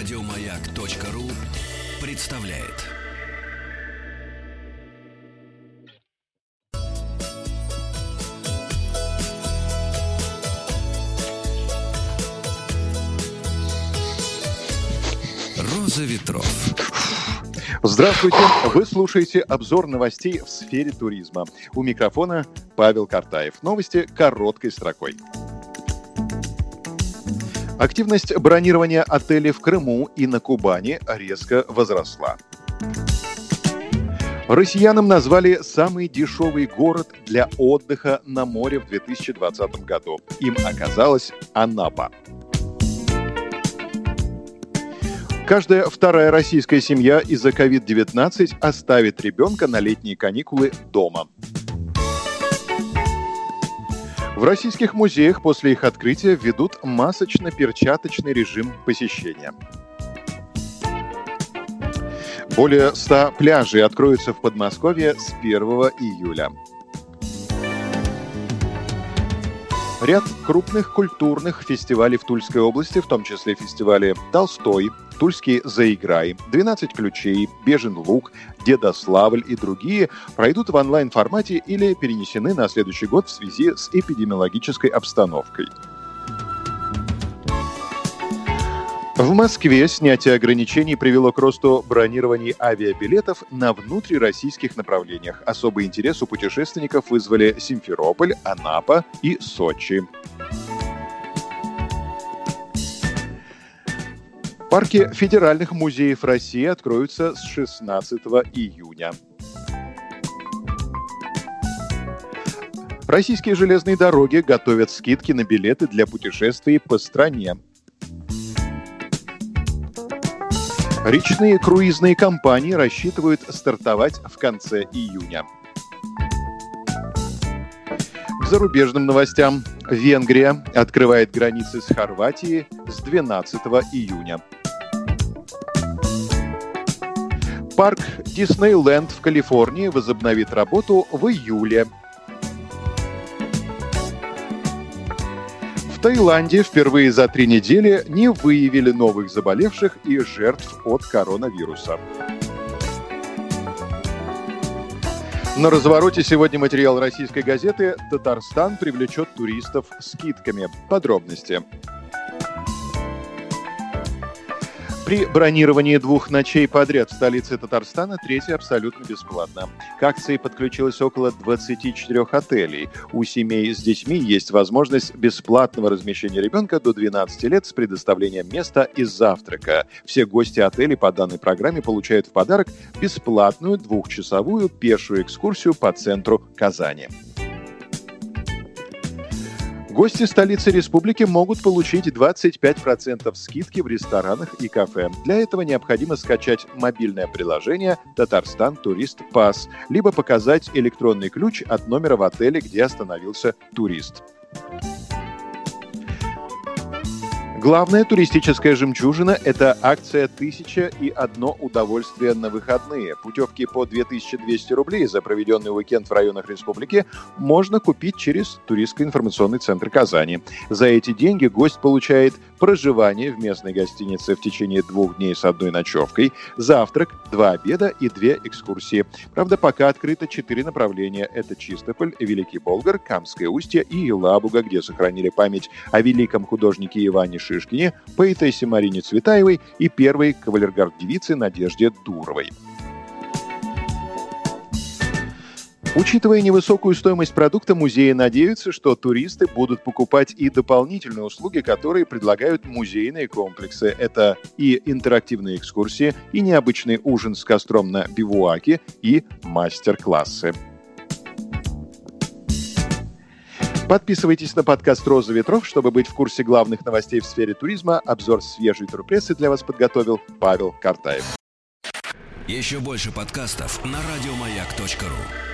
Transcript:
Радиомаяк.ру представляет. Роза ветров. Здравствуйте! Вы слушаете обзор новостей в сфере туризма. У микрофона Павел Картаев. Новости короткой строкой. Активность бронирования отелей в Крыму и на Кубани резко возросла. Россиянам назвали самый дешевый город для отдыха на море в 2020 году. Им оказалась Анапа. Каждая вторая российская семья из-за COVID-19 оставит ребенка на летние каникулы дома. В российских музеях после их открытия введут масочно-перчаточный режим посещения. Более 100 пляжей откроются в Подмосковье с 1 июля. Ряд крупных культурных фестивалей в Тульской области, в том числе фестивали «Толстой», «Тульский заиграй», «12 ключей», «Бежен лук», «Дедославль» и другие пройдут в онлайн-формате или перенесены на следующий год в связи с эпидемиологической обстановкой. В Москве снятие ограничений привело к росту бронирований авиабилетов на внутрироссийских направлениях. Особый интерес у путешественников вызвали Симферополь, Анапа и Сочи. Парки федеральных музеев России откроются с 16 июня. Российские железные дороги готовят скидки на билеты для путешествий по стране. Речные круизные компании рассчитывают стартовать в конце июня. Зарубежным новостям. Венгрия открывает границы с Хорватией с 12 июня. Парк Диснейленд в Калифорнии возобновит работу в июле. В Таиланде впервые за три недели не выявили новых заболевших и жертв от коронавируса. На развороте сегодня материал российской газеты «Татарстан привлечет туристов скидками». Подробности. При бронировании двух ночей подряд в столице Татарстана третья абсолютно бесплатно. К акции подключилось около 24 отелей. У семей с детьми есть возможность бесплатного размещения ребенка до 12 лет с предоставлением места и завтрака. Все гости отелей по данной программе получают в подарок бесплатную двухчасовую пешую экскурсию по центру Казани. Гости столицы республики могут получить 25% скидки в ресторанах и кафе. Для этого необходимо скачать мобильное приложение «Татарстан Турист Пас», либо показать электронный ключ от номера в отеле, где остановился турист. Главная туристическая жемчужина – это акция «Тысяча и одно удовольствие на выходные». Путевки по 2200 рублей за проведенный уикенд в районах республики можно купить через туристско-информационный центр Казани. За эти деньги гость получает проживание в местной гостинице в течение двух дней с одной ночевкой, завтрак, два обеда и две экскурсии. Правда, пока открыто четыре направления. Это Чистополь, Великий Болгар, Камское устье и Елабуга, где сохранили память о великом художнике Иване Шишкине, поэтессе Марине Цветаевой и первой кавалергард-девице Надежде Дуровой. Учитывая невысокую стоимость продукта, музеи надеются, что туристы будут покупать и дополнительные услуги, которые предлагают музейные комплексы. Это и интерактивные экскурсии, и необычный ужин с костром на бивуаке, и мастер-классы. Подписывайтесь на подкаст «Роза ветров», чтобы быть в курсе главных новостей в сфере туризма. Обзор свежей турпрессы для вас подготовил Павел Картаев. Еще больше подкастов на радиомаяк.ру